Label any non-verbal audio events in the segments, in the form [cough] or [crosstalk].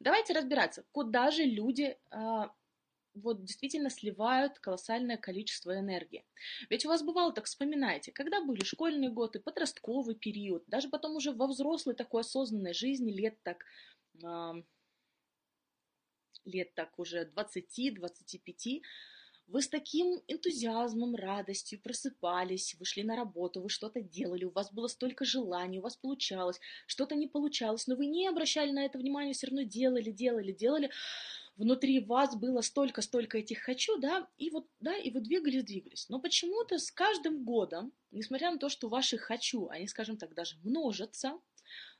Давайте разбираться, куда же люди а, вот действительно сливают колоссальное количество энергии. Ведь у вас бывало, так вспоминайте, когда были школьные годы, подростковый период, даже потом уже во взрослой такой осознанной жизни, лет так, э, лет так уже 20-25, вы с таким энтузиазмом, радостью просыпались, вышли на работу, вы что-то делали, у вас было столько желаний, у вас получалось, что-то не получалось, но вы не обращали на это внимания, все равно делали, делали, делали. Внутри вас было столько-столько этих «хочу», да, и вот, да, и вы двигались, двигались. Но почему-то с каждым годом, несмотря на то, что ваши «хочу», они, скажем так, даже множатся,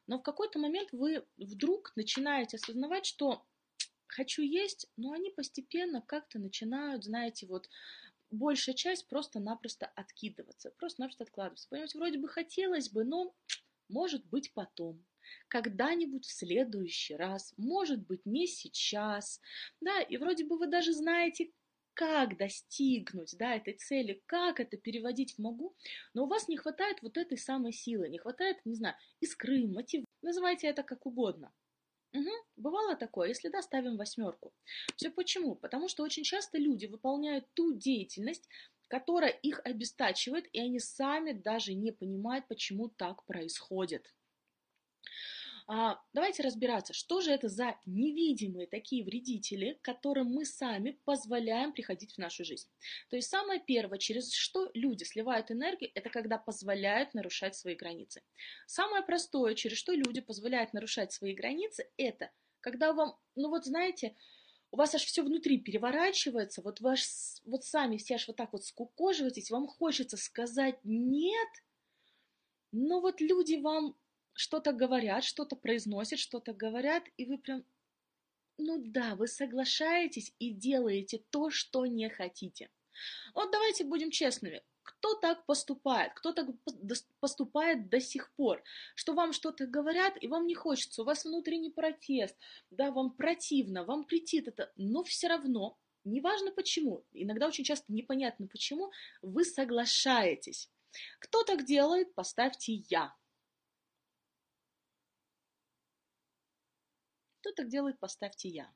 но в какой-то момент вы вдруг начинаете осознавать, что хочу есть, но они постепенно как-то начинают, знаете, вот большая часть просто-напросто откидываться, просто-напросто откладываться. Понимаете, вроде бы хотелось бы, но может быть потом, когда-нибудь в следующий раз, может быть не сейчас, да, и вроде бы вы даже знаете, как достигнуть да, этой цели, как это переводить в могу, но у вас не хватает вот этой самой силы, не хватает, не знаю, искры, мотив, называйте это как угодно. Угу. Бывало такое, если да, ставим восьмерку. Все почему? Потому что очень часто люди выполняют ту деятельность, которая их обестачивает, и они сами даже не понимают, почему так происходит. А, давайте разбираться, что же это за невидимые такие вредители, которым мы сами позволяем приходить в нашу жизнь. То есть самое первое, через что люди сливают энергию, это когда позволяют нарушать свои границы. Самое простое, через что люди позволяют нарушать свои границы, это когда вам, ну вот знаете, у вас аж все внутри переворачивается, вот ваш, вот сами все аж вот так вот скукоживаетесь, вам хочется сказать «нет», но вот люди вам что-то говорят, что-то произносят, что-то говорят, и вы прям, ну да, вы соглашаетесь и делаете то, что не хотите. Вот давайте будем честными. Кто так поступает? Кто так поступает до сих пор? Что вам что-то говорят, и вам не хочется, у вас внутренний протест, да, вам противно, вам претит это, но все равно, неважно почему, иногда очень часто непонятно почему, вы соглашаетесь. Кто так делает, поставьте «я». Кто так делает, поставьте «я».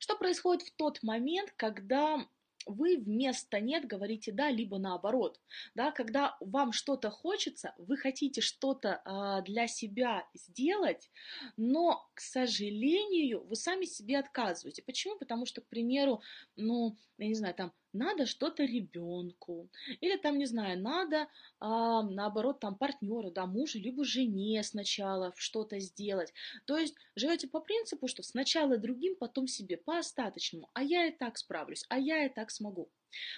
Что происходит в тот момент, когда вы вместо «нет» говорите «да», либо наоборот. Да, когда вам что-то хочется, вы хотите что-то а, для себя сделать, но, к сожалению, вы сами себе отказываете. Почему? Потому что, к примеру, ну, я не знаю, там, надо что-то ребенку, или там, не знаю, надо, а, наоборот, там, партнеру, да, мужу, либо жене сначала что-то сделать. То есть живете по принципу, что сначала другим, потом себе, по остаточному, а я и так справлюсь, а я и так смогу.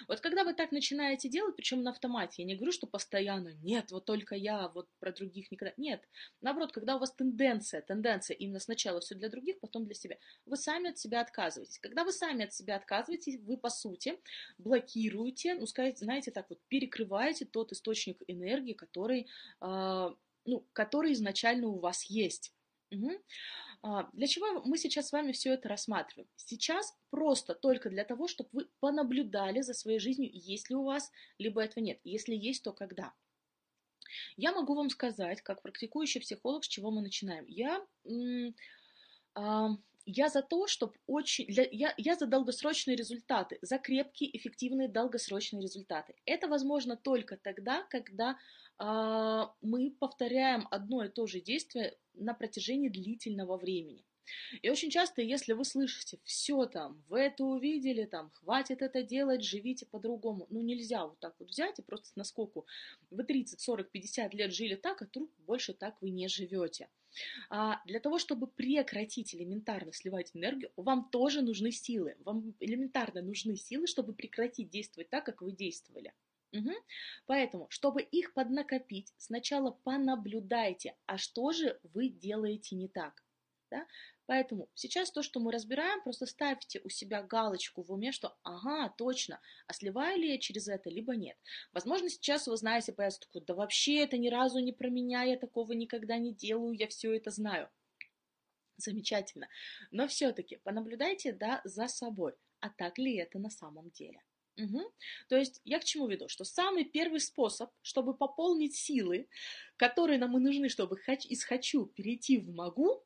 Вот когда вы так начинаете делать, причем на автомате, я не говорю, что постоянно, нет, вот только я, вот про других никогда, нет. Наоборот, когда у вас тенденция, тенденция именно сначала все для других, потом для себя, вы сами от себя отказываетесь. Когда вы сами от себя отказываетесь, вы, по сути, блокируете, ну, сказать, знаете, так вот, перекрываете тот источник энергии, который, э, ну, который изначально у вас есть. Угу. А, для чего мы сейчас с вами все это рассматриваем? Сейчас просто только для того, чтобы вы понаблюдали за своей жизнью, есть ли у вас, либо этого нет. Если есть, то когда. Я могу вам сказать, как практикующий психолог, с чего мы начинаем. Я, а, я за то, чтобы очень... Для, я, я за долгосрочные результаты, за крепкие, эффективные долгосрочные результаты. Это возможно только тогда, когда мы повторяем одно и то же действие на протяжении длительного времени. И очень часто, если вы слышите, все там, вы это увидели, там, хватит это делать, живите по-другому, ну нельзя вот так вот взять и просто насколько вы 30, 40, 50 лет жили так, а тут больше так вы не живете. А для того, чтобы прекратить элементарно сливать энергию, вам тоже нужны силы. Вам элементарно нужны силы, чтобы прекратить действовать так, как вы действовали. Угу. Поэтому, чтобы их поднакопить, сначала понаблюдайте, а что же вы делаете не так. Да? Поэтому сейчас то, что мы разбираем, просто ставьте у себя галочку в уме, что ага, точно, а сливаю ли я через это, либо нет. Возможно, сейчас вы знаете, появится такой, да вообще это ни разу не про меня, я такого никогда не делаю, я все это знаю. Замечательно. Но все-таки понаблюдайте да, за собой, а так ли это на самом деле. Угу. То есть я к чему веду? Что самый первый способ, чтобы пополнить силы, которые нам и нужны, чтобы из «хочу» перейти в «могу»,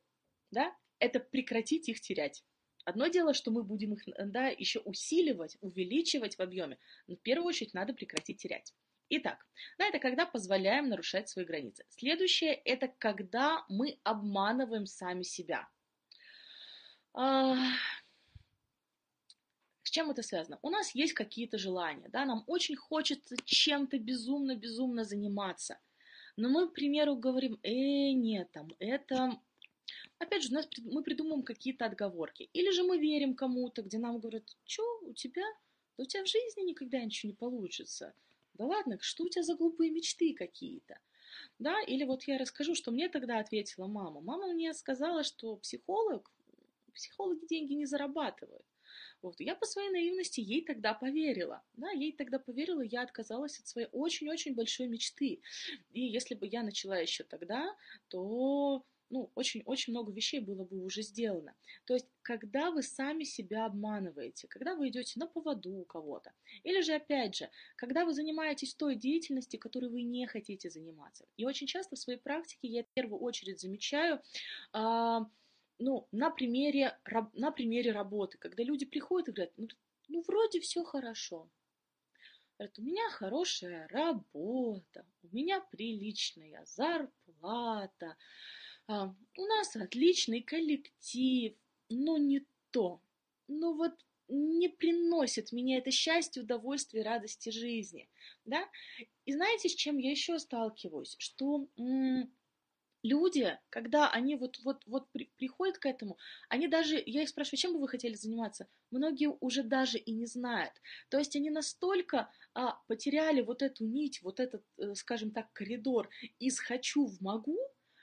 да, это прекратить их терять. Одно дело, что мы будем их да, еще усиливать, увеличивать в объеме, но в первую очередь надо прекратить терять. Итак, да, это когда позволяем нарушать свои границы. Следующее – это когда мы обманываем сами себя. Чем это связано? У нас есть какие-то желания, да, нам очень хочется чем-то безумно-безумно заниматься. Но мы, к примеру, говорим, э, нет, там, это Опять же, у нас, мы придумываем какие-то отговорки. Или же мы верим кому-то, где нам говорят, что у тебя? Да у тебя в жизни никогда ничего не получится. Да ладно, что у тебя за глупые мечты какие-то? Да, или вот я расскажу, что мне тогда ответила мама. Мама мне сказала, что психолог, психологи деньги не зарабатывают. Вот. Я по своей наивности ей тогда поверила. Да, ей тогда поверила, я отказалась от своей очень-очень большой мечты. И если бы я начала еще тогда, то ну, очень-очень много вещей было бы уже сделано. То есть, когда вы сами себя обманываете, когда вы идете на поводу у кого-то, или же, опять же, когда вы занимаетесь той деятельностью, которой вы не хотите заниматься. И очень часто в своей практике я в первую очередь замечаю, а, ну, на примере, на примере работы, когда люди приходят и говорят, ну, ну вроде все хорошо, Говорят, у меня хорошая работа, у меня приличная зарплата, а, у нас отличный коллектив, но не то. Но вот не приносит мне это счастье, удовольствие, радости жизни. Да? И знаете, с чем я еще сталкиваюсь? Что м- люди, когда они вот, вот, вот при, приходят к этому, они даже, я их спрашиваю, чем бы вы хотели заниматься? Многие уже даже и не знают. То есть они настолько а, потеряли вот эту нить, вот этот, э, скажем так, коридор из «хочу» в «могу»,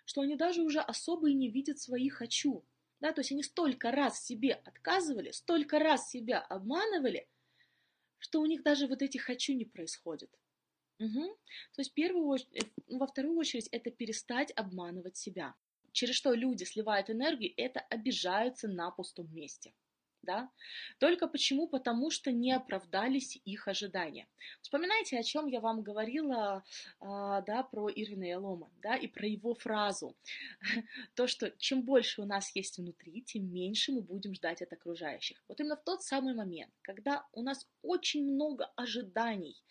что они даже уже особо и не видят свои «хочу». Да, то есть они столько раз себе отказывали, столько раз себя обманывали, что у них даже вот эти «хочу» не происходит. Угу. То есть первую, э, во вторую очередь это перестать обманывать себя. Через что люди сливают энергию, это обижаются на пустом месте да? Только почему? Потому что не оправдались их ожидания. Вспоминайте, о чем я вам говорила, а, да, про Ирвина Ялома, да, и про его фразу. [laughs] То, что чем больше у нас есть внутри, тем меньше мы будем ждать от окружающих. Вот именно в тот самый момент, когда у нас очень много ожиданий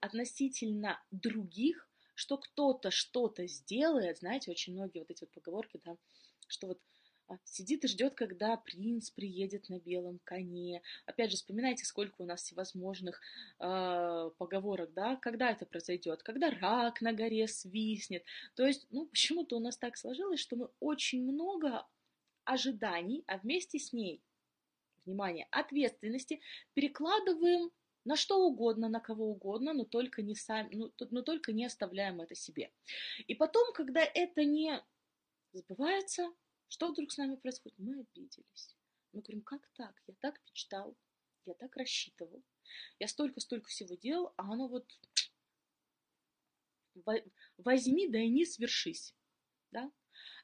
относительно других, что кто-то что-то сделает, знаете, очень многие вот эти вот поговорки, да, что вот сидит и ждет, когда принц приедет на белом коне. Опять же, вспоминайте, сколько у нас всевозможных э, поговорок, да, когда это произойдет, когда рак на горе свистнет. То есть, ну, почему-то у нас так сложилось, что мы очень много ожиданий, а вместе с ней, внимание, ответственности перекладываем на что угодно, на кого угодно, но только не сами, ну, но только не оставляем это себе. И потом, когда это не сбывается, что вдруг с нами происходит? Мы обиделись. Мы говорим, как так? Я так мечтал, я так рассчитывал, я столько-столько всего делал, а оно вот возьми, да и не свершись. Да?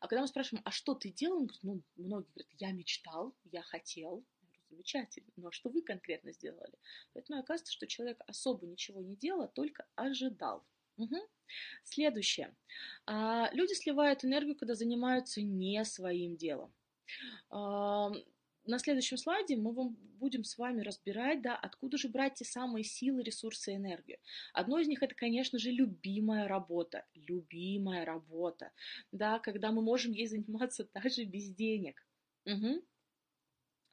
А когда мы спрашиваем, а что ты делал? Он говорит, ну, многие говорят, я мечтал, я хотел. Я говорю, замечательно. Но что вы конкретно сделали? Поэтому оказывается, что человек особо ничего не делал, а только ожидал. Угу. Следующее. А, люди сливают энергию, когда занимаются не своим делом. А, на следующем слайде мы вам будем с вами разбирать, да, откуда же брать те самые силы, ресурсы, энергию. Одно из них это, конечно же, любимая работа. Любимая работа, да, когда мы можем ей заниматься [laughs] даже без денег. Угу.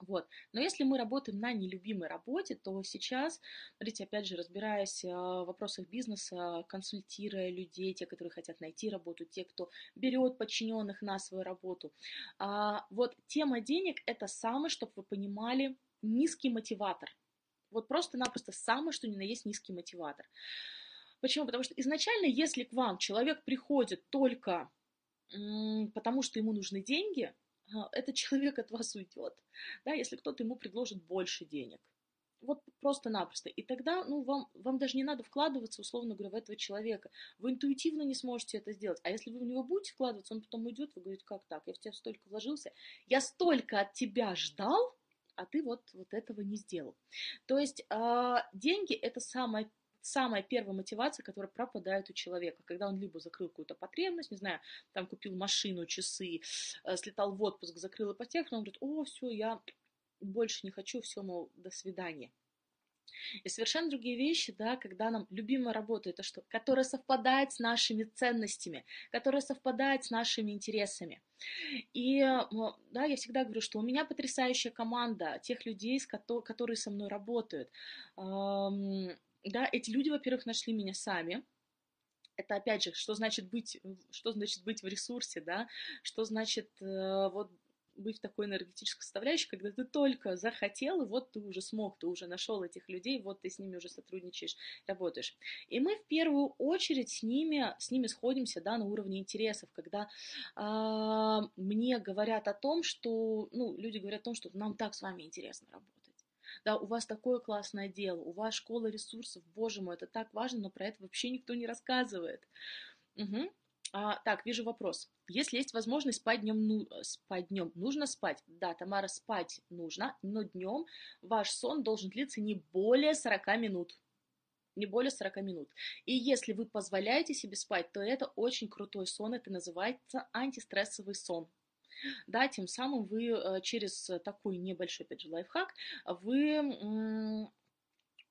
Вот. Но если мы работаем на нелюбимой работе, то сейчас, смотрите, опять же, разбираясь э, в вопросах бизнеса, консультируя людей, те, которые хотят найти работу, те, кто берет подчиненных на свою работу, а, вот тема денег – это самое, чтобы вы понимали, низкий мотиватор. Вот просто-напросто самое, что ни на есть низкий мотиватор. Почему? Потому что изначально, если к вам человек приходит только потому, что ему нужны деньги – а, этот человек от вас уйдет, да, если кто-то ему предложит больше денег. Вот просто-напросто. И тогда, ну, вам, вам даже не надо вкладываться, условно говоря, в этого человека. Вы интуитивно не сможете это сделать. А если вы в него будете вкладываться, он потом уйдет, вы говорите, как так? Я в тебя столько вложился, я столько от тебя ждал, а ты вот, вот этого не сделал. То есть э, деньги – это самое самая первая мотивация, которая пропадает у человека, когда он либо закрыл какую-то потребность, не знаю, там купил машину, часы, э, слетал в отпуск, закрыл ипотеку, он говорит, о, все, я больше не хочу, все, мол, до свидания. И совершенно другие вещи, да, когда нам любимая работа, это что? Которая совпадает с нашими ценностями, которая совпадает с нашими интересами. И да, я всегда говорю, что у меня потрясающая команда тех людей, которые со мной работают. Да, эти люди, во-первых, нашли меня сами, это опять же, что значит быть, что значит быть в ресурсе, да, что значит э, вот быть в такой энергетической составляющей, когда ты только захотел, и вот ты уже смог, ты уже нашел этих людей, вот ты с ними уже сотрудничаешь, работаешь. И мы в первую очередь с ними, с ними сходимся да, на уровне интересов, когда э, мне говорят о том, что, ну, люди говорят о том, что нам так с вами интересно работать. Да, у вас такое классное дело, у вас школа ресурсов, боже мой, это так важно, но про это вообще никто не рассказывает. Угу. А, так, вижу вопрос. Если есть возможность спать днем, ну, спать днем, нужно спать? Да, Тамара, спать нужно, но днем ваш сон должен длиться не более 40 минут. Не более 40 минут. И если вы позволяете себе спать, то это очень крутой сон, это называется антистрессовый сон. Да, тем самым вы э, через такой небольшой, опять же, лайфхак, вы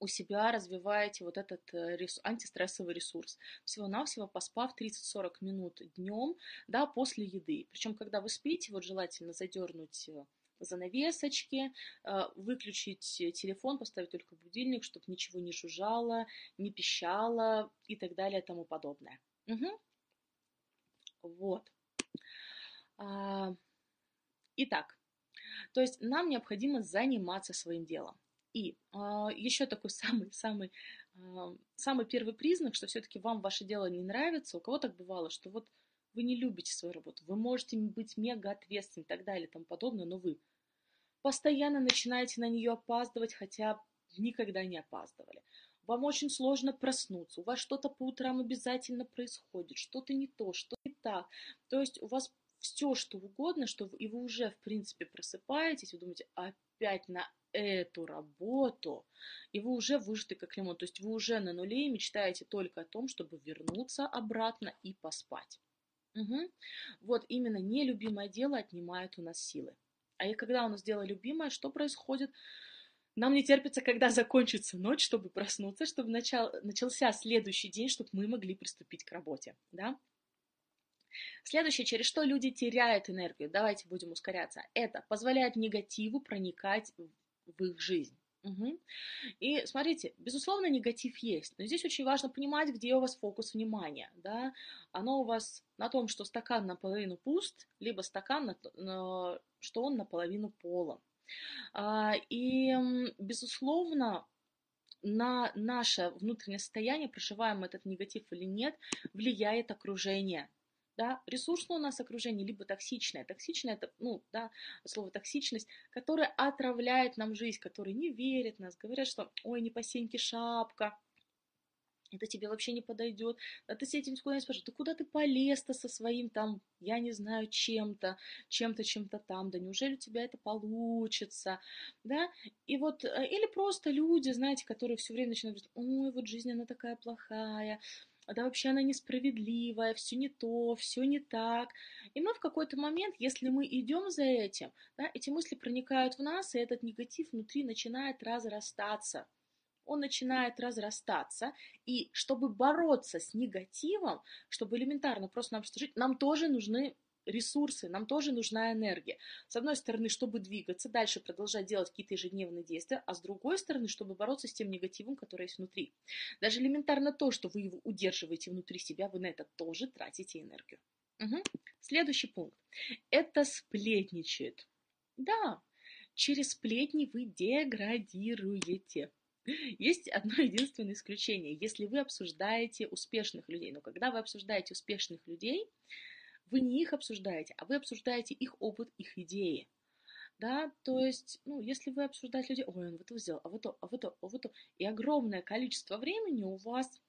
у себя развиваете вот этот э, антистрессовый ресурс. Всего-навсего поспав 30-40 минут днем, да, после еды. Причем, когда вы спите, вот желательно задернуть э, занавесочки, выключить телефон, поставить только будильник, чтобы ничего не жужжало, не пищало и так далее и тому подобное. Угу. Вот. А, итак, то есть нам необходимо заниматься своим делом. И а, еще такой [laughs] самый-самый а, самый первый признак, что все-таки вам ваше дело не нравится. У кого так бывало, что вот вы не любите свою работу, вы можете быть мега ответственным и так далее и тому подобное, но вы постоянно начинаете на нее опаздывать, хотя никогда не опаздывали. Вам очень сложно проснуться, у вас что-то по утрам обязательно происходит, что-то не то, что не так. То есть у вас все, что угодно, что вы, и вы уже, в принципе, просыпаетесь, вы думаете, опять на эту работу, и вы уже выжаты как лимон. То есть вы уже на нуле и мечтаете только о том, чтобы вернуться обратно и поспать. Угу. Вот именно нелюбимое дело отнимает у нас силы. А и когда у нас дело любимое, что происходит? Нам не терпится, когда [laughs] закончится ночь, чтобы проснуться, чтобы начал, начался следующий день, чтобы мы могли приступить к работе. Да? Следующее, через что люди теряют энергию, давайте будем ускоряться, это позволяет негативу проникать в их жизнь. Угу. И смотрите, безусловно, негатив есть, но здесь очень важно понимать, где у вас фокус внимания. Да? Оно у вас на том, что стакан наполовину пуст, либо стакан, на, на, что он наполовину полон. А, и, безусловно, на наше внутреннее состояние, проживаем этот негатив или нет, влияет окружение да, ресурсное у нас окружение, либо токсичное. Токсичное это, ну, да, слово токсичность, которое отравляет нам жизнь, которые не верят нас, говорят, что, ой, не по сеньке шапка, это тебе вообще не подойдет. А ты с этим никуда не спрашиваешь, ты куда ты полез-то со своим там, я не знаю, чем-то, чем-то, чем-то там, да неужели у тебя это получится, да? И вот, э, или просто люди, знаете, которые все время начинают говорить, ой, вот жизнь, она такая плохая, да вообще она несправедливая, все не то, все не так. И мы в какой-то момент, если мы идем за этим, да, эти мысли проникают в нас, и этот негатив внутри начинает разрастаться. Он начинает разрастаться, и чтобы бороться с негативом, чтобы элементарно просто нам жить, нам тоже нужны ресурсы, нам тоже нужна энергия. С одной стороны, чтобы двигаться, дальше продолжать делать какие-то ежедневные действия, а с другой стороны, чтобы бороться с тем негативом, который есть внутри. Даже элементарно то, что вы его удерживаете внутри себя, вы на это тоже тратите энергию. Угу. Следующий пункт. Это сплетничает. Да, через сплетни вы деградируете. Есть одно единственное исключение. Если вы обсуждаете успешных людей, но когда вы обсуждаете успешных людей, вы не их обсуждаете, а вы обсуждаете их опыт, их идеи. Да, то есть, ну, если вы обсуждаете людей, ой, он вот это сделал, а вот то, а вот то, а вот то, и огромное количество времени у вас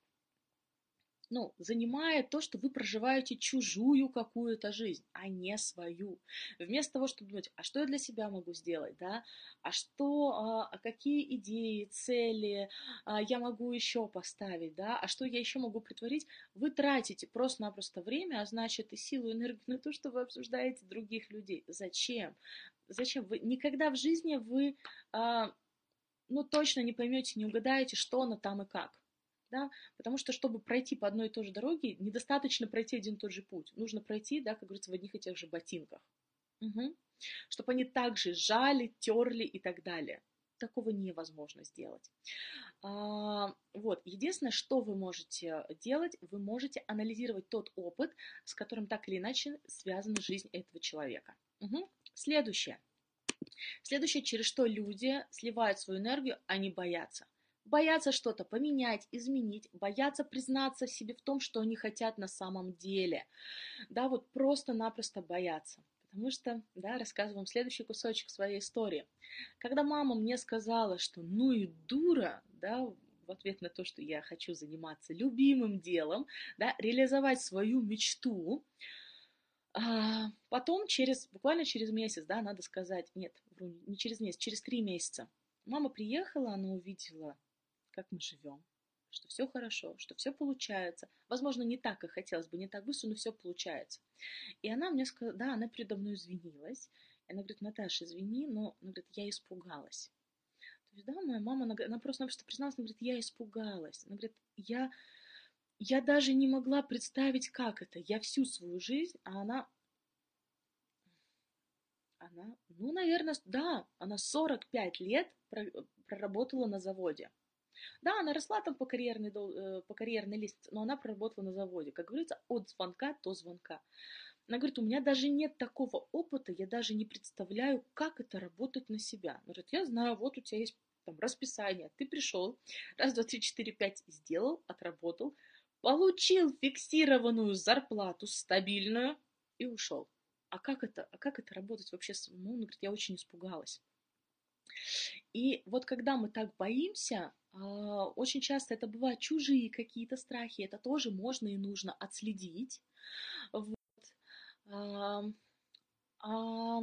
ну, занимает то, что вы проживаете чужую какую-то жизнь, а не свою. Вместо того, чтобы думать, а что я для себя могу сделать, да, а что, а, какие идеи, цели а, я могу еще поставить, да, а что я еще могу притворить, вы тратите просто-напросто время, а значит и силу, и энергию на то, что вы обсуждаете других людей. Зачем? Зачем? Вы никогда в жизни вы, а, ну, точно не поймете, не угадаете, что оно там и как да, потому что, чтобы пройти по одной и той же дороге, недостаточно пройти один и тот же путь, нужно пройти, да, как говорится, в одних и тех же ботинках, угу. чтобы они также жали, терли и так далее. Такого невозможно сделать. А, вот, единственное, что вы можете делать, вы можете анализировать тот опыт, с которым так или иначе связана жизнь этого человека. Угу. Следующее. Следующее, через что люди сливают свою энергию, они боятся боятся что-то поменять, изменить, боятся признаться себе в том, что они хотят на самом деле. Да, вот просто-напросто боятся. Потому что, да, рассказываю вам следующий кусочек своей истории. Когда мама мне сказала, что ну и дура, да, в ответ на то, что я хочу заниматься любимым делом, да, реализовать свою мечту, а, потом через, буквально через месяц, да, надо сказать, нет, не через месяц, через три месяца, мама приехала, она увидела как мы живем, что все хорошо, что все получается. Возможно, не так, как хотелось бы, не так быстро, но все получается. И она мне сказала, да, она передо мной извинилась. И она говорит, Наташа, извини, но она говорит, я испугалась. То есть, да, моя мама, она, она просто-напросто призналась, она говорит, я испугалась. Она говорит, я, я даже не могла представить, как это. Я всю свою жизнь, а она она, ну, наверное, да, она 45 лет проработала на заводе. Да, она росла там по карьерной, э, по карьерной лестнице, но она проработала на заводе. Как говорится, от звонка до звонка. Она говорит, у меня даже нет такого опыта, я даже не представляю, как это работать на себя. Она говорит, я знаю, вот у тебя есть там расписание, ты пришел, раз, два, три, четыре, пять сделал, отработал, получил фиксированную зарплату, стабильную, и ушел. А как это, а как это работать вообще? Ну, она говорит, я очень испугалась. И вот когда мы так боимся, а, очень часто это бывают чужие какие-то страхи, это тоже можно и нужно отследить. Вот. А, а,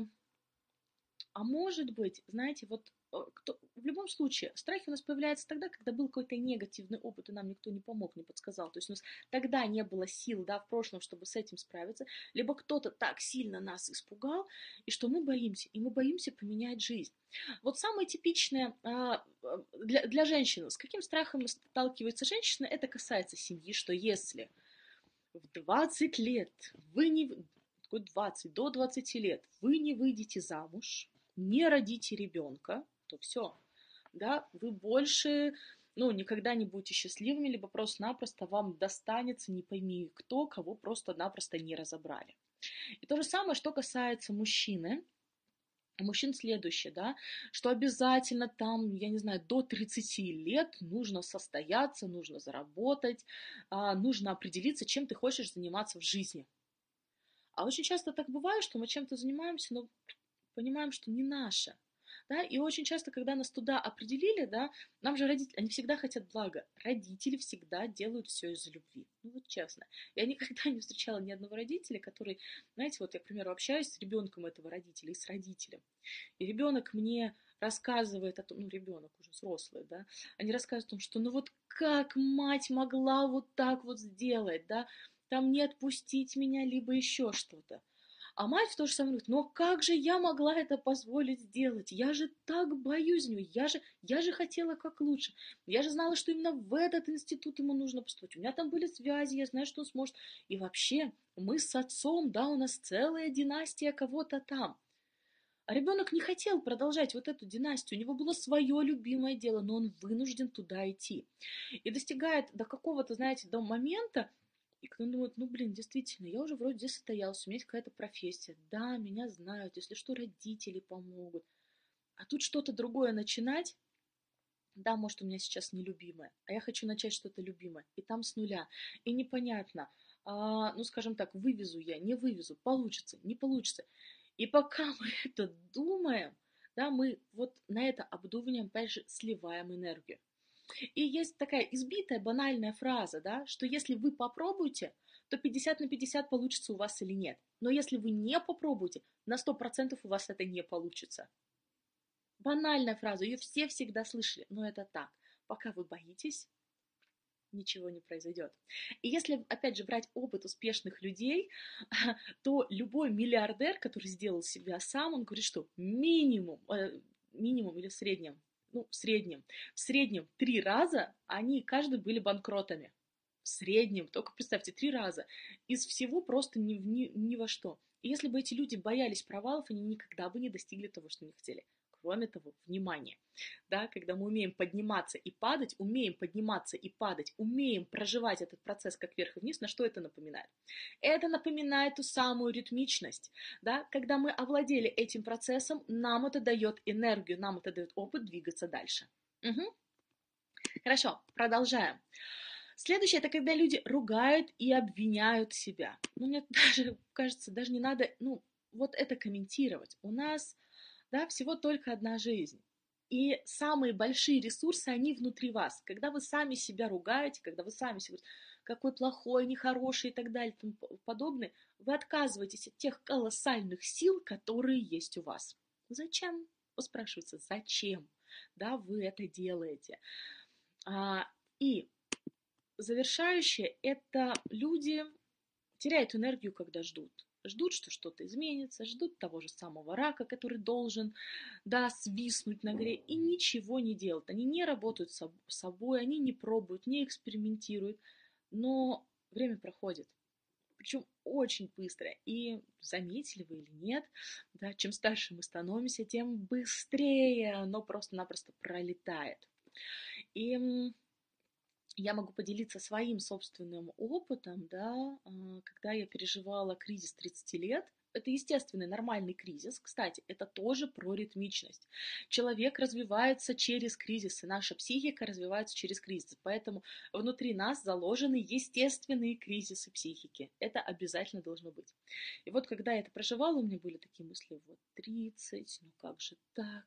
а может быть, знаете, вот кто, в любом случае, страхи у нас появляются тогда, когда был какой-то негативный опыт, и нам никто не помог, не подсказал. То есть у нас тогда не было сил, да, в прошлом, чтобы с этим справиться. Либо кто-то так сильно нас испугал, и что мы боимся, и мы боимся поменять жизнь. Вот самое типичное а, для, для женщины, с каким страхом сталкивается женщина, это касается семьи, что если в 20 лет вы не 20, до 20 лет вы не выйдете замуж, не родите ребенка, то все, да, вы больше, ну, никогда не будете счастливыми, либо просто-напросто вам достанется не пойми кто, кого просто-напросто не разобрали. И то же самое, что касается мужчины, мужчин следующее, да, что обязательно там, я не знаю, до 30 лет нужно состояться, нужно заработать, а, нужно определиться, чем ты хочешь заниматься в жизни. А очень часто так бывает, что мы чем-то занимаемся, но понимаем, что не наше да, и очень часто, когда нас туда определили, да, нам же родители, они всегда хотят блага, родители всегда делают все из-за любви, ну вот честно, я никогда [laughs] не встречала ни одного родителя, который, знаете, вот я, к примеру, общаюсь с ребенком этого родителя и с родителем, и ребенок мне рассказывает о том, ну, ребенок уже взрослый, да, они рассказывают о том, что ну вот как мать могла вот так вот сделать, да, там не отпустить меня, либо еще что-то. А мать в то же самое говорит, но как же я могла это позволить сделать? Я же так боюсь нее, я же, я же хотела как лучше. Я же знала, что именно в этот институт ему нужно поступать. У меня там были связи, я знаю, что он сможет. И вообще, мы с отцом, да, у нас целая династия кого-то там. А ребенок не хотел продолжать вот эту династию, у него было свое любимое дело, но он вынужден туда идти. И достигает до какого-то, знаете, до момента, и кто думает, ну, блин, действительно, я уже вроде здесь состоялся, у меня есть какая-то профессия, да, меня знают, если что, родители помогут. А тут что-то другое начинать, да, может, у меня сейчас нелюбимое, а я хочу начать что-то любимое, и там с нуля, и непонятно, а, ну, скажем так, вывезу я, не вывезу, получится, не получится. И пока [laughs] мы это думаем, да, мы вот на это обдумываем, опять же, сливаем энергию. И есть такая избитая, банальная фраза, да, что если вы попробуете, то 50 на 50 получится у вас или нет. Но если вы не попробуете, на 100% у вас это не получится. Банальная фраза, ее все всегда слышали, но это так. Пока вы боитесь, ничего не произойдет. И если, опять же, брать опыт успешных людей, [laughs] то любой миллиардер, который сделал себя сам, он говорит, что минимум, э, минимум или в среднем, ну, в среднем, в среднем три раза они каждый были банкротами. В среднем, только представьте, три раза. Из всего просто ни, ни, ни во что. И если бы эти люди боялись провалов, они никогда бы не достигли того, что они хотели. Кроме того, внимание, да, когда мы умеем подниматься и падать, умеем подниматься и падать, умеем проживать этот процесс как вверх и вниз, на что это напоминает? Это напоминает ту самую ритмичность, да, когда мы овладели этим процессом, нам это дает энергию, нам это дает опыт двигаться дальше. Угу. Хорошо, продолжаем. Следующее, это когда люди ругают и обвиняют себя. Ну, мне [laughs] даже кажется, даже не надо, ну, вот это комментировать. У нас да, всего только одна жизнь. И самые большие ресурсы, они внутри вас. Когда вы сами себя ругаете, когда вы сами говорите, какой плохой, нехороший и так далее и тому подобное, вы отказываетесь от тех колоссальных сил, которые есть у вас. Зачем? Вы спрашиваете, зачем? Да, вы это делаете. А, и завершающее – это люди теряют энергию, когда ждут ждут, что что-то изменится, ждут того же самого рака, который должен, да, свиснуть на горе, и ничего не делают. Они не работают с собой, они не пробуют, не экспериментируют, но время проходит. Причем очень быстро. И заметили вы или нет, да, чем старше мы становимся, тем быстрее оно просто-напросто пролетает. И я могу поделиться своим собственным опытом, да, а, когда я переживала кризис 30 лет, это естественный, нормальный кризис. Кстати, это тоже про ритмичность. Человек развивается через кризисы, наша психика развивается через кризисы. Поэтому внутри нас заложены естественные кризисы психики. Это обязательно должно быть. И вот когда я это проживала, у меня были такие мысли, вот 30, ну как же так,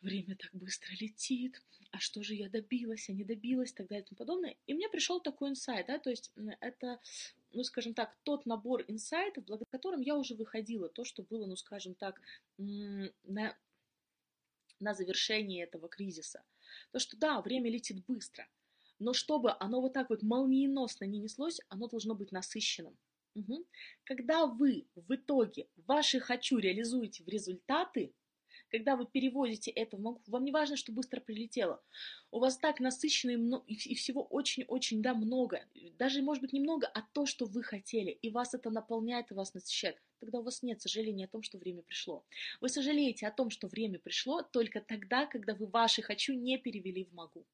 время так быстро летит, а что же я добилась, а не добилась, и так далее и тому подобное. И мне пришел такой инсайт, да, то есть это ну, скажем так, тот набор инсайтов, благодаря которым я уже выходила, то, что было, ну, скажем так, на, на завершении этого кризиса. То, что да, время летит быстро, но чтобы оно вот так вот молниеносно не неслось, оно должно быть насыщенным. Угу. Когда вы в итоге ваши «хочу» реализуете в результаты, когда вы переводите это в могу, вам не важно, что быстро прилетело. У вас так насыщенно и, и всего очень-очень, да, много. Даже, может быть, немного, а то, что вы хотели. И вас это наполняет и вас насыщает. Тогда у вас нет сожаления о том, что время пришло. Вы сожалеете о том, что время пришло только тогда, когда вы ваши «хочу» не перевели в «могу».